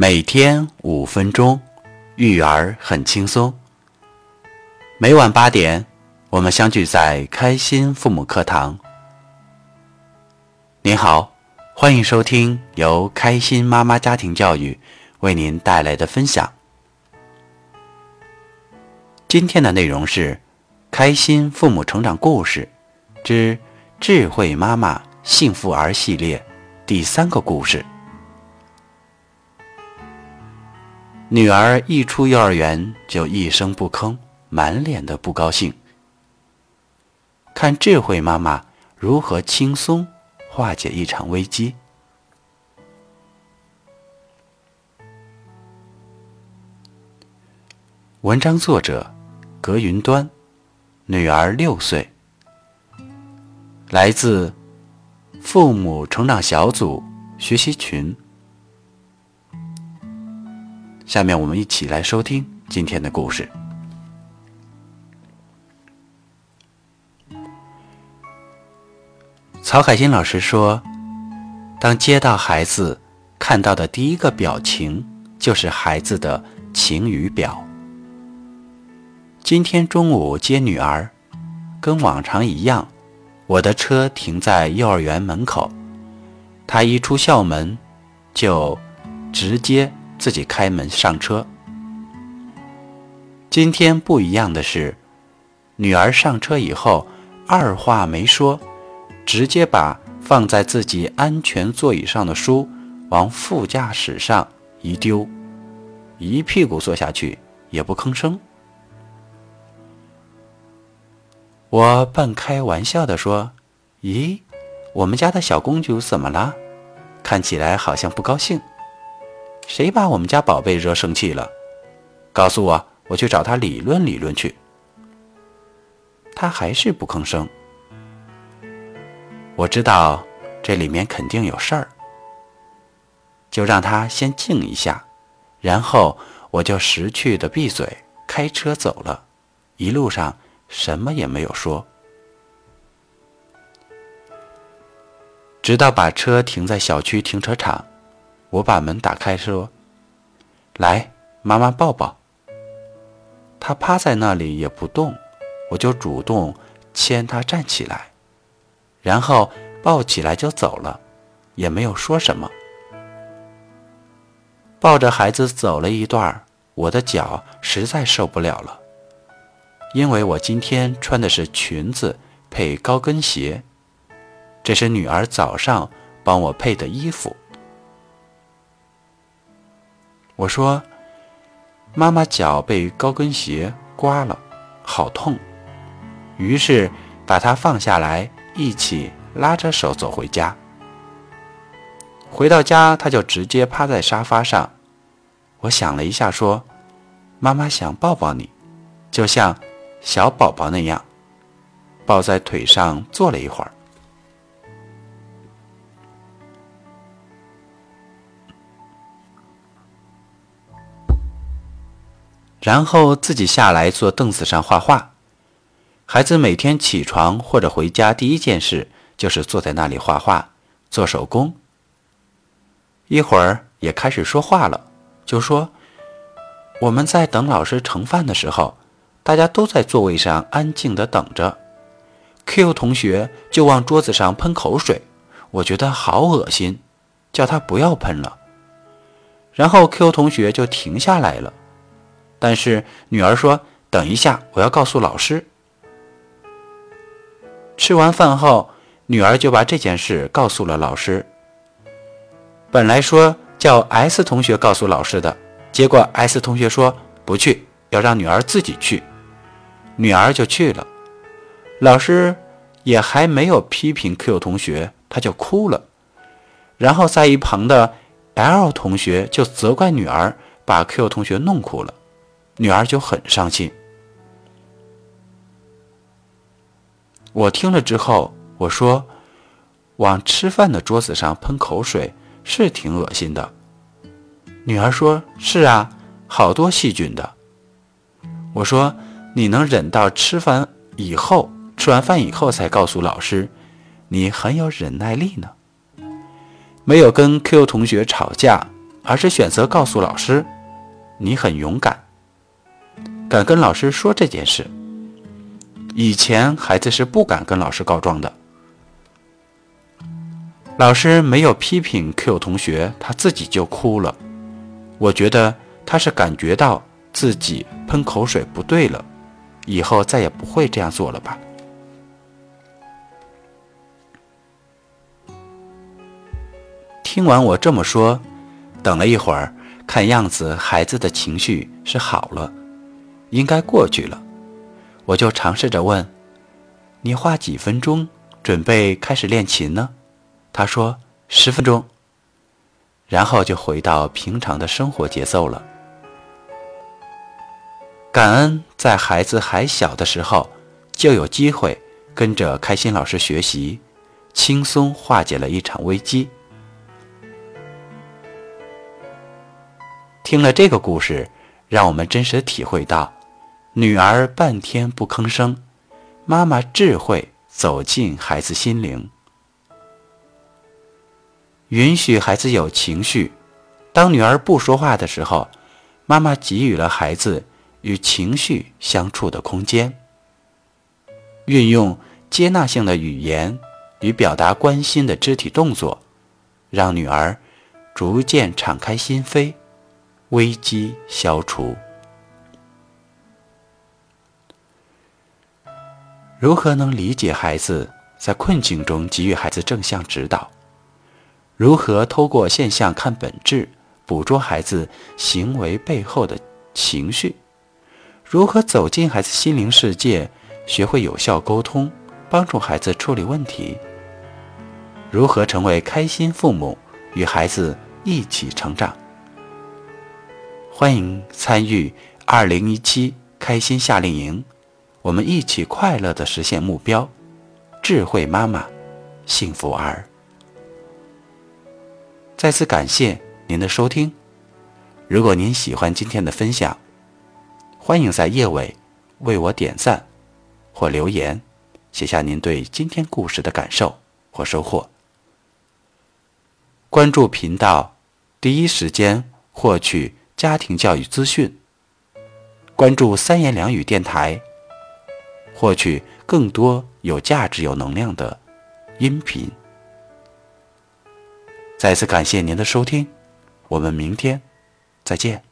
每天五分钟，育儿很轻松。每晚八点，我们相聚在开心父母课堂。您好，欢迎收听由开心妈妈家庭教育为您带来的分享。今天的内容是《开心父母成长故事之智慧妈妈幸福儿》系列第三个故事。女儿一出幼儿园就一声不吭，满脸的不高兴。看智慧妈妈如何轻松化解一场危机。文章作者：葛云端，女儿六岁，来自父母成长小组学习群。下面我们一起来收听今天的故事。曹海新老师说：“当接到孩子看到的第一个表情，就是孩子的晴雨表。”今天中午接女儿，跟往常一样，我的车停在幼儿园门口，她一出校门就直接。自己开门上车。今天不一样的是，女儿上车以后，二话没说，直接把放在自己安全座椅上的书往副驾驶上一丢，一屁股坐下去，也不吭声。我半开玩笑的说：“咦，我们家的小公主怎么了？看起来好像不高兴。”谁把我们家宝贝惹生气了？告诉我，我去找他理论理论去。他还是不吭声。我知道这里面肯定有事儿，就让他先静一下，然后我就识趣的闭嘴，开车走了。一路上什么也没有说，直到把车停在小区停车场。我把门打开，说：“来，妈妈抱抱。”他趴在那里也不动，我就主动牵他站起来，然后抱起来就走了，也没有说什么。抱着孩子走了一段，我的脚实在受不了了，因为我今天穿的是裙子配高跟鞋，这是女儿早上帮我配的衣服。我说：“妈妈脚被高跟鞋刮了，好痛。”于是把它放下来，一起拉着手走回家。回到家，他就直接趴在沙发上。我想了一下，说：“妈妈想抱抱你，就像小宝宝那样，抱在腿上坐了一会儿。”然后自己下来坐凳子上画画。孩子每天起床或者回家第一件事就是坐在那里画画、做手工。一会儿也开始说话了，就说：“我们在等老师盛饭的时候，大家都在座位上安静的等着。”Q 同学就往桌子上喷口水，我觉得好恶心，叫他不要喷了。然后 Q 同学就停下来了。但是女儿说：“等一下，我要告诉老师。”吃完饭后，女儿就把这件事告诉了老师。本来说叫 S 同学告诉老师的，结果 S 同学说不去，要让女儿自己去。女儿就去了。老师也还没有批评 Q 同学，他就哭了。然后在一旁的 L 同学就责怪女儿把 Q 同学弄哭了。女儿就很伤心。我听了之后，我说：“往吃饭的桌子上喷口水是挺恶心的。”女儿说：“是啊，好多细菌的。”我说：“你能忍到吃饭以后，吃完饭以后才告诉老师，你很有忍耐力呢。没有跟 Q 同学吵架，而是选择告诉老师：“你很勇敢，敢跟老师说这件事。”以前孩子是不敢跟老师告状的。老师没有批评 Q 同学，他自己就哭了。我觉得他是感觉到自己喷口水不对了，以后再也不会这样做了吧。听完我这么说，等了一会儿，看样子孩子的情绪是好了，应该过去了。我就尝试着问：“你花几分钟准备开始练琴呢？”他说：“十分钟。”然后就回到平常的生活节奏了。感恩在孩子还小的时候就有机会跟着开心老师学习，轻松化解了一场危机。听了这个故事，让我们真实体会到。女儿半天不吭声，妈妈智慧走进孩子心灵，允许孩子有情绪。当女儿不说话的时候，妈妈给予了孩子与情绪相处的空间，运用接纳性的语言与表达关心的肢体动作，让女儿逐渐敞开心扉，危机消除。如何能理解孩子在困境中给予孩子正向指导？如何透过现象看本质，捕捉孩子行为背后的情绪？如何走进孩子心灵世界，学会有效沟通，帮助孩子处理问题？如何成为开心父母，与孩子一起成长？欢迎参与二零一七开心夏令营。我们一起快乐的实现目标，智慧妈妈，幸福儿。再次感谢您的收听。如果您喜欢今天的分享，欢迎在页尾为我点赞或留言，写下您对今天故事的感受或收获。关注频道，第一时间获取家庭教育资讯。关注三言两语电台。获取更多有价值、有能量的音频。再次感谢您的收听，我们明天再见。